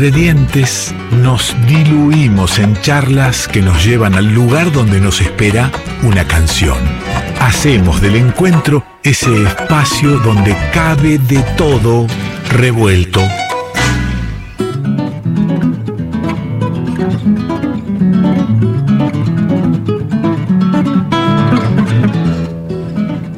ingredientes, nos diluimos en charlas que nos llevan al lugar donde nos espera una canción. Hacemos del encuentro ese espacio donde cabe de todo revuelto.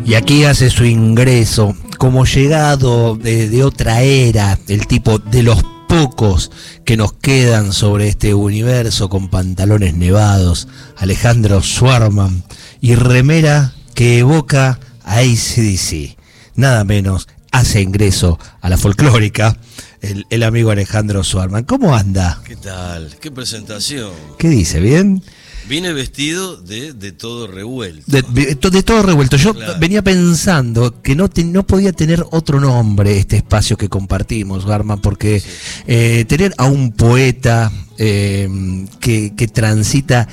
Y aquí hace su ingreso como llegado de, otra era, el tipo de los pocos que nos quedan sobre este universo con pantalones nevados, Alejandro Swarman y remera que evoca a ACDC. Nada menos hace ingreso a la folclórica el, el amigo Alejandro Swarman. ¿Cómo anda? ¿Qué tal? ¿Qué presentación? ¿Qué dice? ¿Bien? Vine vestido de, de todo revuelto. De, todo revuelto. Yo venía pensando que no, no podía tener otro nombre este espacio que compartimos, Garma, porque eh, tener a un poeta eh, que, que transita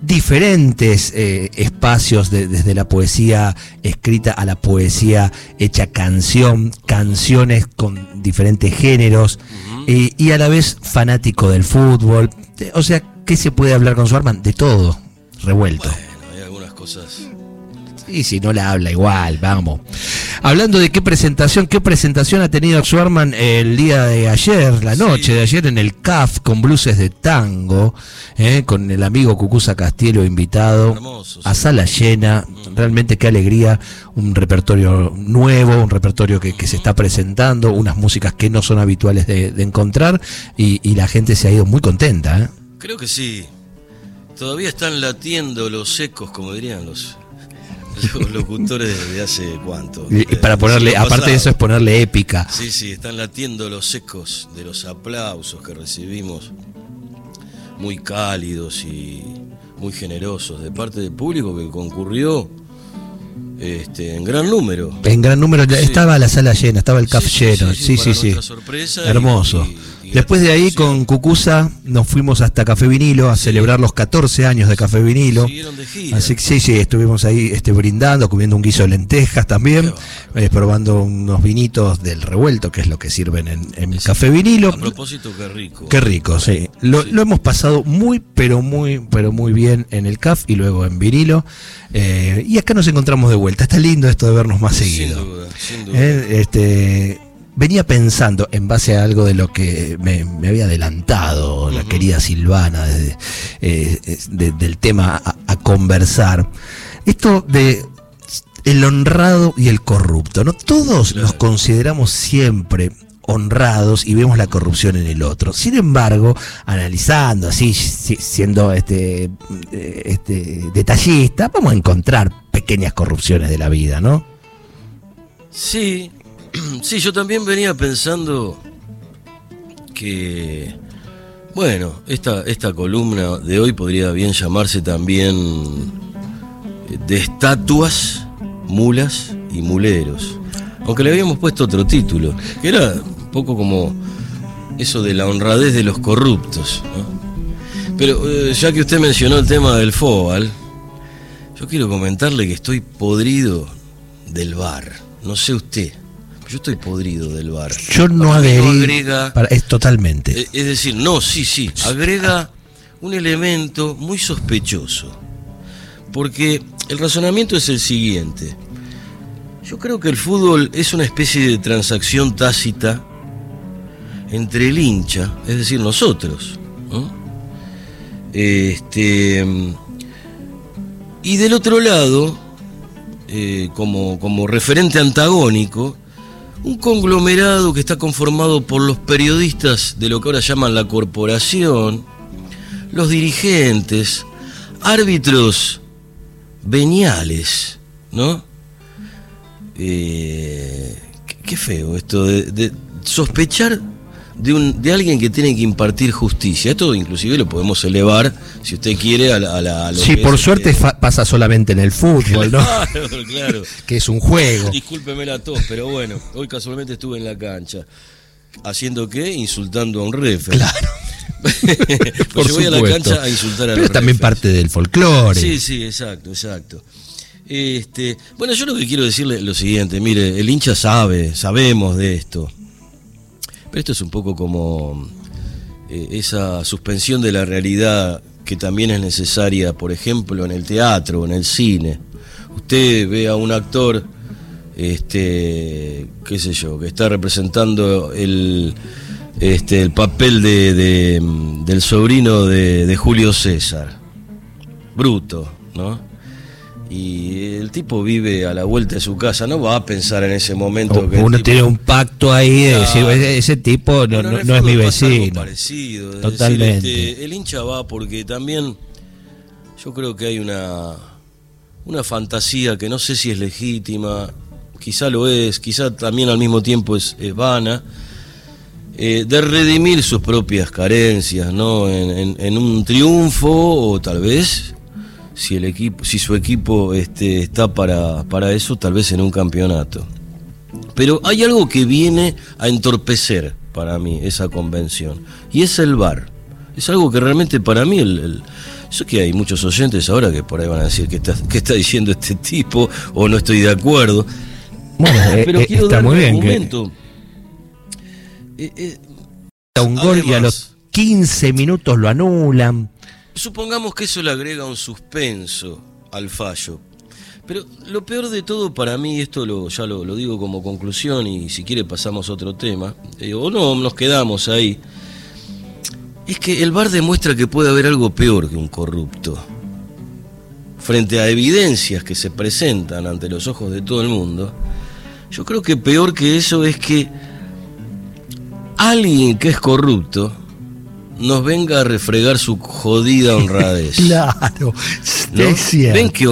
diferentes eh, espacios desde la poesía escrita a la poesía hecha canción, canciones con diferentes géneros y a la vez fanático del fútbol. O sea, ¿qué se puede hablar con su arma? De todo, revuelto. Bueno, hay algunas cosas y si no la habla igual, vamos. Hablando de qué presentación, qué presentación ha tenido Schwarman el día de ayer, la noche de ayer en el CAF con bluses de tango, eh, con el amigo Cucuza Castillo invitado a sala llena. Realmente qué alegría, un repertorio nuevo, un repertorio que, se está presentando, unas músicas que no son habituales de, encontrar y, la gente se ha ido muy contenta. ¿eh? Creo que sí. Todavía están latiendo los ecos, como dirían los los locutores de hace cuánto. Y, para ponerle, aparte de eso es ponerle épica. Sí, sí, están latiendo los ecos de los aplausos que recibimos, muy cálidos y muy generosos de parte del público que concurrió este, en gran número. En gran número, estaba la sala llena, estaba el CAF lleno. Sí, sí, sí. Hermoso. Después de ahí con Cucusa nos fuimos hasta Café Vinilo a celebrar los 14 años de Café Vinilo. Así que sí, sí, estuvimos ahí este, brindando, comiendo un guiso de lentejas también, eh, probando unos vinitos del revuelto, que es lo que sirven en, Café Vinilo. A propósito, qué rico. Qué rico, sí. Lo, hemos pasado muy, pero muy, pero muy bien en el CAF y luego en Vinilo. Eh, y acá nos encontramos de vuelta. Está lindo esto de vernos más seguido. Sin duda, sin duda. Eh, este, venía pensando en base a algo de lo que me, había adelantado la querida Silvana eh, del tema a, conversar. Esto de el honrado y el corrupto, ¿no? Todos nos consideramos siempre honrados y vemos la corrupción en el otro. Sin embargo, analizando así, siendo este, eh, este detallista, vamos a encontrar pequeñas corrupciones de la vida, ¿no? Sí, Sí, yo también venía pensando que, bueno, esta, esta columna de hoy podría bien llamarse también eh, de estatuas, mulas y muleros. Aunque le habíamos puesto otro título, que era un poco como eso de la honradez de los corruptos. Pero eh, ya que usted mencionó el tema del FOBAL, yo quiero comentarle que estoy podrido del bar. No sé usted. Yo estoy podrido del bar. Yo no adherí. es totalmente. Es decir, no, sí, sí. Agrega un elemento muy sospechoso. Porque el razonamiento es el siguiente. Yo creo que el fútbol es una especie de transacción tácita entre el hincha, es decir, nosotros. Este, y del otro lado, eh, como, como referente antagónico, un conglomerado que está conformado por los periodistas de lo que ahora llaman la corporación, los dirigentes, árbitros veniales, ¿no? Eh, qué feo esto de sospechar de, un, de alguien que tiene que impartir justicia. Esto inclusive lo podemos elevar, si usted quiere, a la... A, sí, por suerte pasa solamente en el fútbol, ¿no? Claro, claro. que es un juego. Discúlpeme la tos, pero bueno, hoy casualmente estuve en la cancha. ¿Haciendo qué? Insultando a un refe. Claro. pues yo voy a la cancha a insultar a Pero también parte del folclore. Sí, sí, exacto, exacto. Este, bueno, yo lo que quiero decirle es lo siguiente, mire, el hincha sabe, sabemos de esto. Pero esto es un poco como eh, esa suspensión de la realidad que también es necesaria, por ejemplo, en el teatro, en el cine. Usted ve a un actor, este, qué sé yo, que está representando el, este, el papel de, del sobrino de, de Julio César, bruto, ¿no? Y el tipo vive a la vuelta de su casa, no va a pensar en ese momento que uno tiene un pacto ahí de decir, ese, tipo no, no, es mi vecino. Parecido, Totalmente. Este, el hincha va porque también yo creo que hay una una fantasía que no sé si es legítima, quizá lo es, quizá también al mismo tiempo es, vana. Eh, de redimir sus propias carencias, ¿no? en un triunfo o tal vez si el equipo, si su equipo este, está para, para eso, tal vez en un campeonato. Pero hay algo que viene a entorpecer para mí esa convención, y es el VAR. Es algo que realmente para mí, el, sé que hay muchos oyentes ahora que por ahí van a decir que está, que está diciendo este tipo, o no estoy de acuerdo. Bueno, eh, pero eh, quiero dar un argumento. Eh, un gol y a los 15 minutos lo anulan. Supongamos que eso le agrega un suspenso al fallo. Pero lo peor de todo para mí, esto lo, ya lo, digo como conclusión y si quiere pasamos a otro tema, eh, o no, nos quedamos ahí, es que el VAR demuestra que puede haber algo peor que un corrupto. Frente a evidencias que se presentan ante los ojos de todo el mundo, yo creo que peor que eso es que alguien que es corrupto nos venga a refregar su jodida honradez. claro, ven, que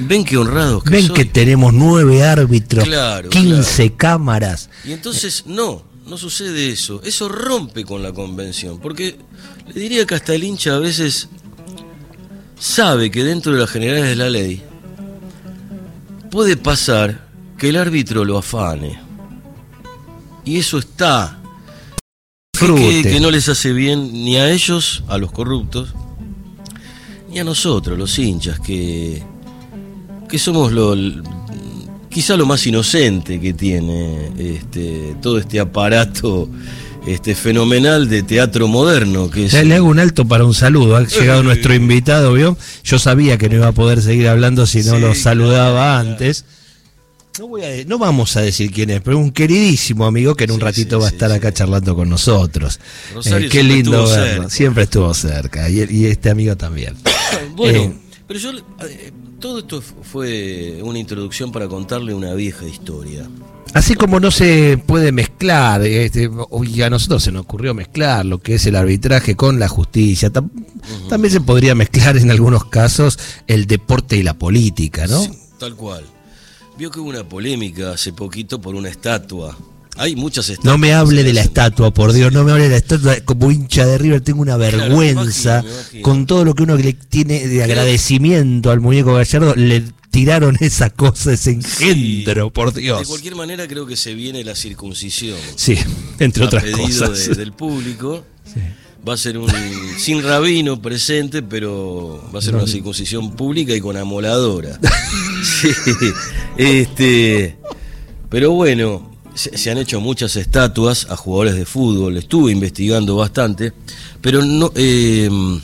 ven, que honrados que Ven que tenemos nueve árbitros, claro, 15 cámaras. Y entonces, no, no sucede eso. Eso rompe con la convención. Porque le diría que hasta el hincha a veces sabe que dentro de las generales de la ley puede pasar que el árbitro lo afane. Y eso está que, no les hace bien ni a ellos, a los corruptos, ni a nosotros, los hinchas, que, que somos lo, quizá lo más inocente que tiene este, todo este aparato este fenomenal de teatro moderno que es... le hago un alto para un saludo ha llegado nuestro invitado vio yo sabía que no iba a poder seguir hablando si no lo saludaba antes no, vamos a decir quién es, pero un queridísimo amigo que en un ratito va a estar acá charlando con nosotros. Eh, qué lindo verlo. Siempre estuvo cerca. Y, este amigo también. bueno, eh, pero yo. Eh, todo esto fue una introducción para contarle una vieja historia. Así como no se puede mezclar, este, a nosotros se nos ocurrió mezclar lo que es el arbitraje con la justicia. También se podría mezclar en algunos casos el deporte y la política, ¿no? tal cual. Vio que hubo una polémica hace poquito por una estatua. Hay muchas estatuas. No me hable de la estatua, por Dios, no me hable de la estatua. Como hincha de River tengo una vergüenza con todo lo que uno le tiene de agradecimiento al muñeco Gallardo. Le tiraron esa cosa, ese engendro, por Dios. De cualquier manera creo que se viene la circuncisión. Sí, entre otras pedido cosas. del público. Sí va a ser un sin rabino presente, pero va a ser una circuncisión pública y con amoladora. Este, pero bueno, se, han hecho muchas estatuas a jugadores de fútbol, estuve investigando bastante, pero no em,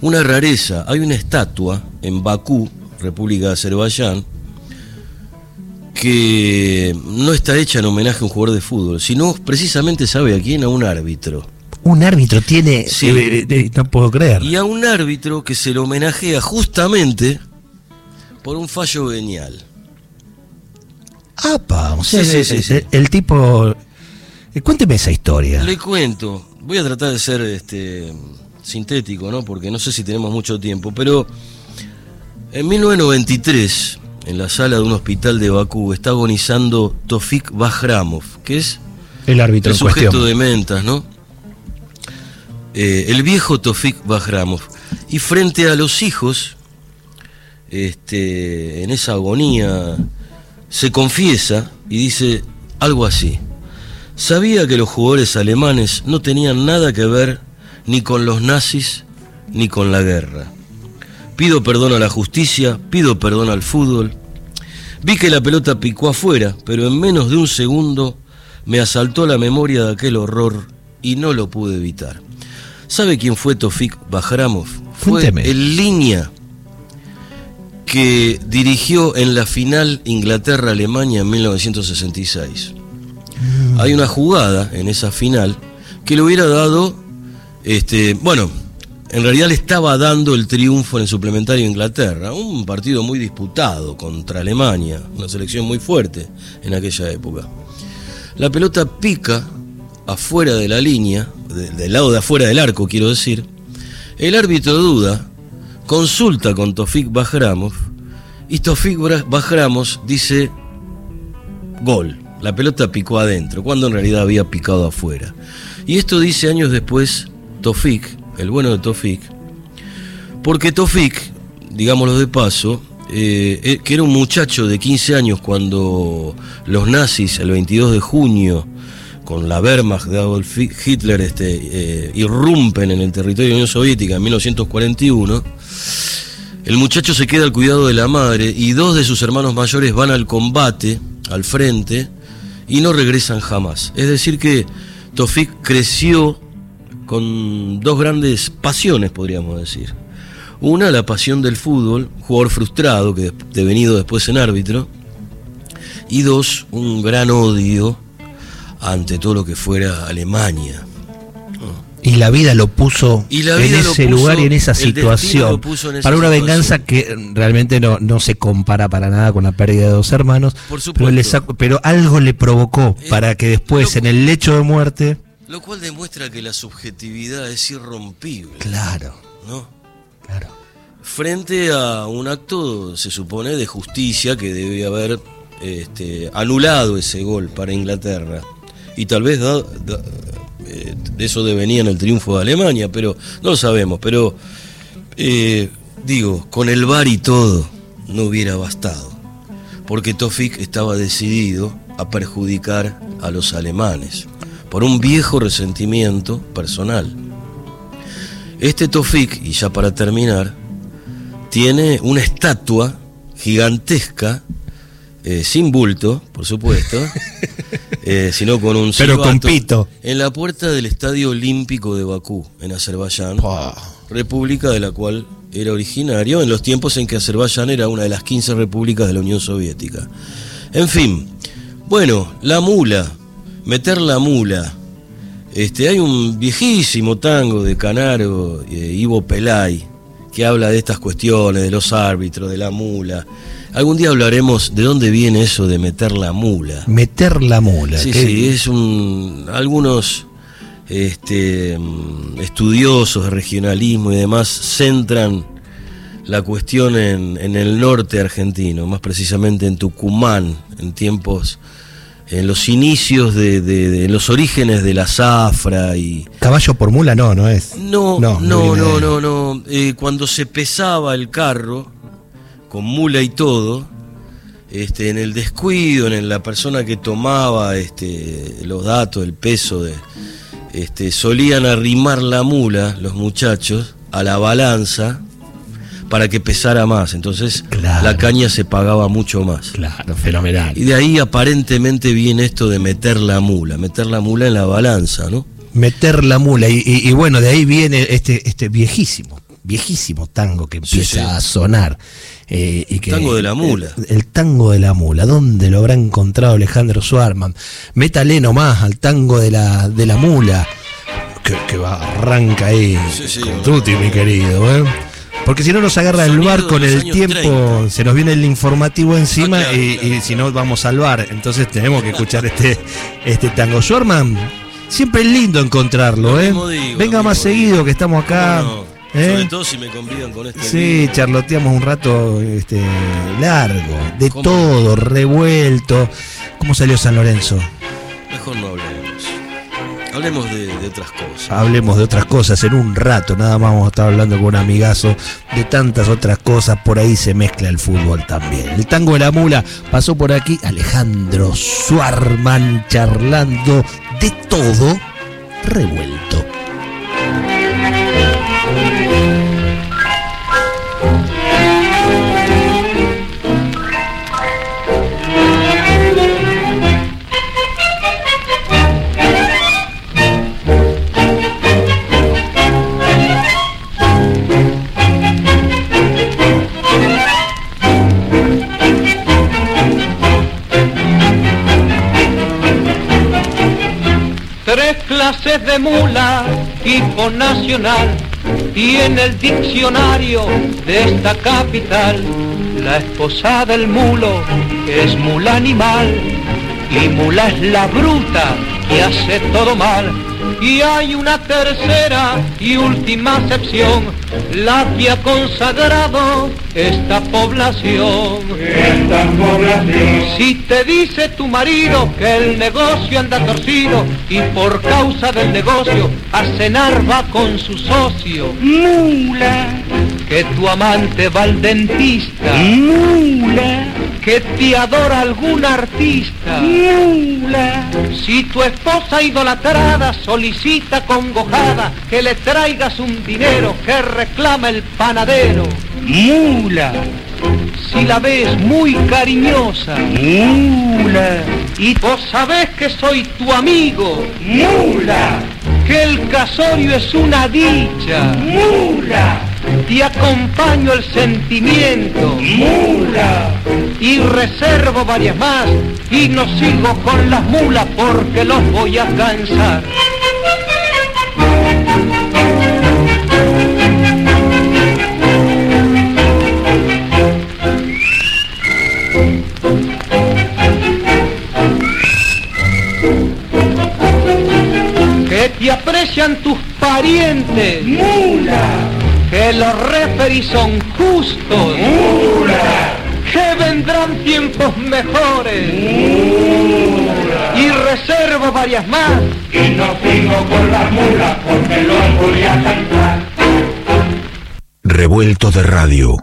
una rareza, hay una estatua en Bakú, República de Azerbaiyán, que no está hecha en homenaje a un jugador de fútbol, sino precisamente sabe a quién, a un árbitro. Un árbitro tiene. Sí. Eh, eh, no puedo creer. Y a un árbitro que se lo homenajea justamente por un fallo venial. ¡Apa! O sea, el, tipo. Eh, cuénteme esa historia. Le cuento. Voy a tratar de ser este, sintético, ¿no? Porque no sé si tenemos mucho tiempo. Pero en 1993, en la sala de un hospital de Bakú, está agonizando Tofik Bajramov, que es el árbitro el sujeto de mentas, ¿no? Eh, el viejo Tofik Bajramov. Y frente a los hijos, este, en esa agonía, se confiesa y dice algo así. Sabía que los jugadores alemanes no tenían nada que ver ni con los nazis ni con la guerra. Pido perdón a la justicia, pido perdón al fútbol. Vi que la pelota picó afuera, pero en menos de un segundo me asaltó la memoria de aquel horror y no lo pude evitar. ¿Sabe quién fue Tofik Bajramov? Fue el línea que dirigió en la final Inglaterra-Alemania en 1966. Mm. Hay una jugada en esa final que le hubiera dado, este, bueno, en realidad le estaba dando el triunfo en el suplementario Inglaterra, un partido muy disputado contra Alemania, una selección muy fuerte en aquella época. La pelota pica afuera de la línea, del lado de afuera del arco quiero decir, el árbitro duda, consulta con Tofik Bajramov y Tofik Bajramos dice gol. La pelota picó adentro, cuando en realidad había picado afuera. Y esto dice años después Tofik, el bueno de Tofik, porque Tofik, digámoslo de paso, eh, eh, que era un muchacho de 15 años cuando los nazis, el 22 de junio, con la Wehrmacht de Adolf Hitler, este, eh, irrumpen en el territorio de la Unión Soviética en 1941, el muchacho se queda al cuidado de la madre y dos de sus hermanos mayores van al combate, al frente, y no regresan jamás. Es decir que Tofik creció con dos grandes pasiones, podríamos decir. Una, la pasión del fútbol, jugador frustrado, que devenido después en árbitro. Y dos, un gran odio ante todo lo que fuera Alemania. Y la vida lo puso en ese lugar y en esa situación. para una venganza que realmente no, no se compara para nada con la pérdida de dos hermanos. Pero, pero algo le provocó eh, para que después, en el lecho de muerte. Lo cual demuestra que la subjetividad es irrompible. Claro. ¿No? Claro. Frente a un acto, se supone, de justicia que debe haber este, anulado ese gol para Inglaterra. Y tal vez da, eh, de eso devenía en el triunfo de Alemania, pero no lo sabemos. Pero eh, digo, con el VAR y todo no hubiera bastado, porque Tofik estaba decidido a perjudicar a los alemanes por un viejo resentimiento personal. Este Tofik, y ya para terminar, tiene una estatua gigantesca eh, sin bulto, por supuesto, eh, sino con un Pero con pito. En la puerta del Estadio Olímpico de Bakú, en Azerbaiyán, república de la cual era originario en los tiempos en que Azerbaiyán era una de las 15 repúblicas de la Unión Soviética. En fin, bueno, la mula, meter la mula. Este, hay un viejísimo tango de Canaro, eh, Ivo Pelay, que habla de estas cuestiones, de los árbitros, de la mula. Algún día hablaremos de dónde viene eso de meter la mula. Meter la mula. Sí, sí, es un. Algunos este, estudiosos de regionalismo y demás centran la cuestión en, el norte argentino, más precisamente en Tucumán, en tiempos en los inicios de, los orígenes de la zafra y caballo por mula no no es. No no no no no, no, eh, cuando se pesaba el carro con mula y todo, este, en el descuido, en la persona que tomaba este, los datos, el peso, de, este, solían arrimar la mula, los muchachos, a la balanza para que pesara más. Entonces la caña se pagaba mucho más. Claro, fenomenal. Y de ahí aparentemente viene esto de meter la mula, meter la mula en la balanza, ¿no? Meter la mula. Y, bueno, de ahí viene este, este viejísimo, viejísimo tango que empieza a sonar. Eh, y que, tango de la mula. El, tango de la mula. ¿Dónde lo habrá encontrado Alejandro Suarman? Métale nomás al tango de la, de la mula. Que, va, arranca ahí con Tuti, mi querido. ¿eh? Porque si no nos agarra el bar con el tiempo, se nos viene el informativo encima y, si no vamos al bar. Entonces tenemos que escuchar este, este tango. Suarman, siempre es lindo encontrarlo, ¿eh? Venga más seguido que estamos acá. ¿Eh? Sobre todo si me convidan con este. Sí, charloteamos un rato este, largo, de todo, revuelto. ¿Cómo salió San Lorenzo? Mejor no hablemos. Hablemos de, otras cosas. Hablemos de otras cosas en un rato. Nada más vamos a estar hablando con un amigazo de tantas otras cosas. Por ahí se mezcla el fútbol también. El tango de la mula pasó por aquí. Alejandro Suarman charlando de todo revuelto. Clases de mula, tipo nacional, tiene el diccionario de esta capital. La esposa del mulo es mula animal y mula es la bruta que hace todo mal y hay una tercera y última acepción, la que ha consagrado esta población. Esta población. Si te dice tu marido que el negocio anda torcido y por causa del negocio a cenar va con su socio. Mula. Que tu amante va al dentista. Mula. Que te adora algún artista. Mula. Si tu esposa idolatrada solicita congojada que le traigas un dinero que reclama el panadero. Mula. Si la ves muy cariñosa. Mula. Y vos sabés que soy tu amigo. Mula. Que el casorio es una dicha. Mula. Te acompaño el sentimiento. Mula. Y reservo varias más. Y no sigo con las mulas porque los voy a cansar. Que te aprecian tus parientes. Que los referis son justos. Mula. Que vendrán tiempos mejores. Y reservo varias más. Y no sigo con las mulas porque los voy a cantar. Revuelto de radio.